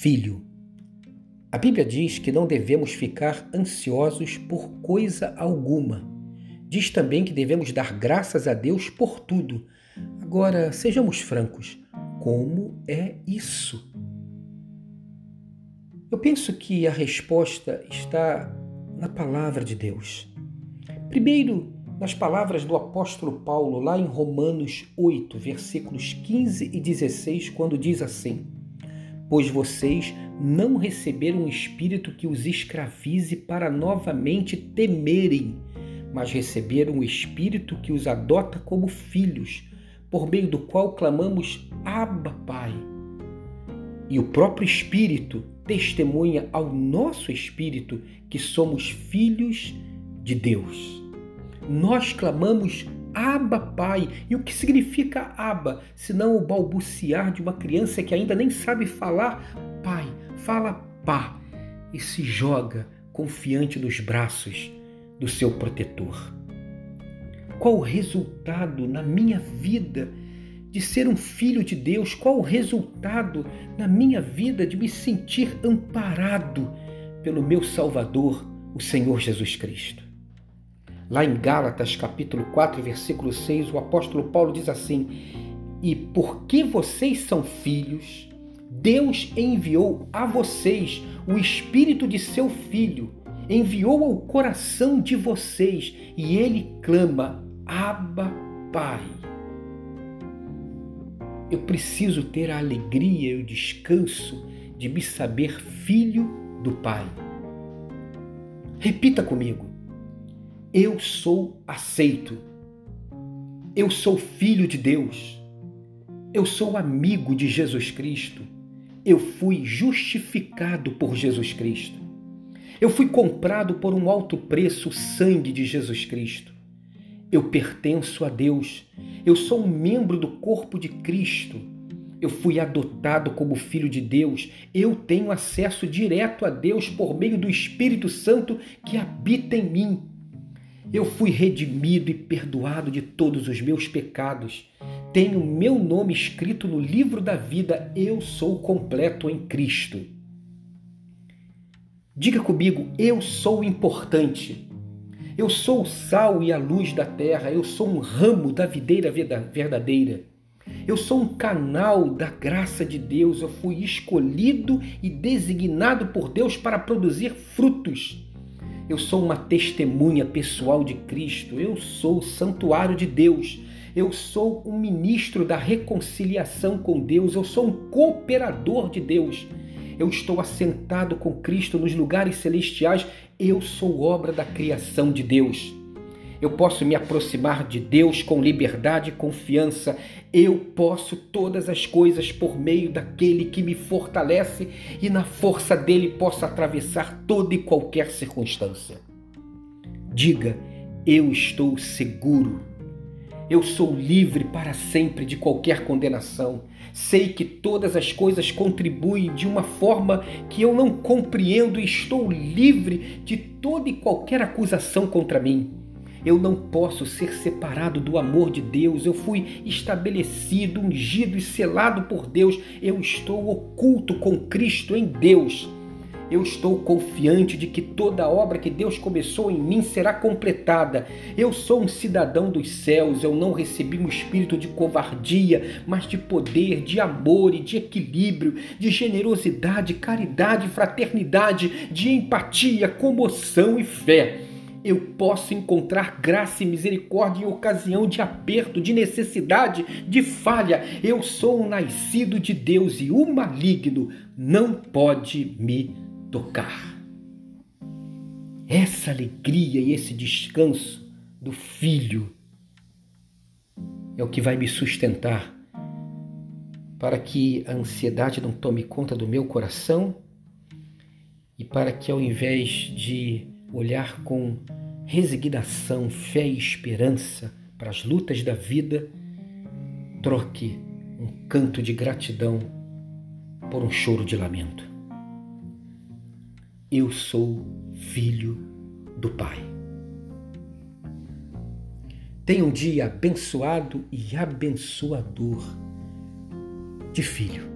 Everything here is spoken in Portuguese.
filho. A Bíblia diz que não devemos ficar ansiosos por coisa alguma. Diz também que devemos dar graças a Deus por tudo. Agora, sejamos francos, como é isso? Eu penso que a resposta está na palavra de Deus. Primeiro, nas palavras do apóstolo Paulo, lá em Romanos 8, versículos 15 e 16, quando diz assim: Pois vocês não receberam um espírito que os escravize para novamente temerem, mas receberam o espírito que os adota como filhos, por meio do qual clamamos Abba, Pai. E o próprio Espírito testemunha ao nosso espírito que somos filhos de Deus. Nós clamamos Abba, Pai. E o que significa Abba, senão o balbuciar de uma criança que ainda nem sabe falar Pai? fala pá e se joga confiante nos braços do seu protetor. Qual o resultado na minha vida de ser um filho de Deus? Qual o resultado na minha vida de me sentir amparado pelo meu Salvador, o Senhor Jesus Cristo? Lá em Gálatas, capítulo 4, versículo 6, o apóstolo Paulo diz assim: E porque vocês são filhos, Deus enviou a vocês o Espírito de seu Filho, enviou ao coração de vocês e ele clama: Abba, Pai. Eu preciso ter a alegria e o descanso de me saber filho do Pai. Repita comigo: Eu sou aceito. Eu sou filho de Deus. Eu sou amigo de Jesus Cristo eu fui justificado por Jesus Cristo. Eu fui comprado por um alto preço, o sangue de Jesus Cristo. Eu pertenço a Deus. Eu sou um membro do corpo de Cristo. Eu fui adotado como filho de Deus. Eu tenho acesso direto a Deus por meio do Espírito Santo que habita em mim. Eu fui redimido e perdoado de todos os meus pecados tenho meu nome escrito no livro da vida, eu sou completo em Cristo. Diga comigo, eu sou importante. Eu sou o sal e a luz da terra, eu sou um ramo da videira verdadeira. Eu sou um canal da graça de Deus, eu fui escolhido e designado por Deus para produzir frutos. Eu sou uma testemunha pessoal de Cristo, eu sou o santuário de Deus eu sou um ministro da reconciliação com Deus, eu sou um cooperador de Deus. Eu estou assentado com Cristo nos lugares celestiais, eu sou obra da criação de Deus. Eu posso me aproximar de Deus com liberdade e confiança. Eu posso todas as coisas por meio daquele que me fortalece e na força dele posso atravessar toda e qualquer circunstância. Diga: Eu estou seguro eu sou livre para sempre de qualquer condenação. Sei que todas as coisas contribuem de uma forma que eu não compreendo e estou livre de toda e qualquer acusação contra mim. Eu não posso ser separado do amor de Deus. Eu fui estabelecido, ungido e selado por Deus. Eu estou oculto com Cristo em Deus eu estou confiante de que toda obra que Deus começou em mim será completada. Eu sou um cidadão dos céus, eu não recebi um espírito de covardia, mas de poder, de amor e de equilíbrio, de generosidade, caridade, fraternidade, de empatia, comoção e fé eu posso encontrar graça e misericórdia em ocasião de aperto, de necessidade, de falha. Eu sou um nascido de Deus e o maligno não pode me tocar. Essa alegria e esse descanso do Filho é o que vai me sustentar para que a ansiedade não tome conta do meu coração e para que, ao invés de olhar com resignação, fé e esperança para as lutas da vida, troque um canto de gratidão por um choro de lamento. Eu sou filho do Pai. Tenha um dia abençoado e abençoador de filho.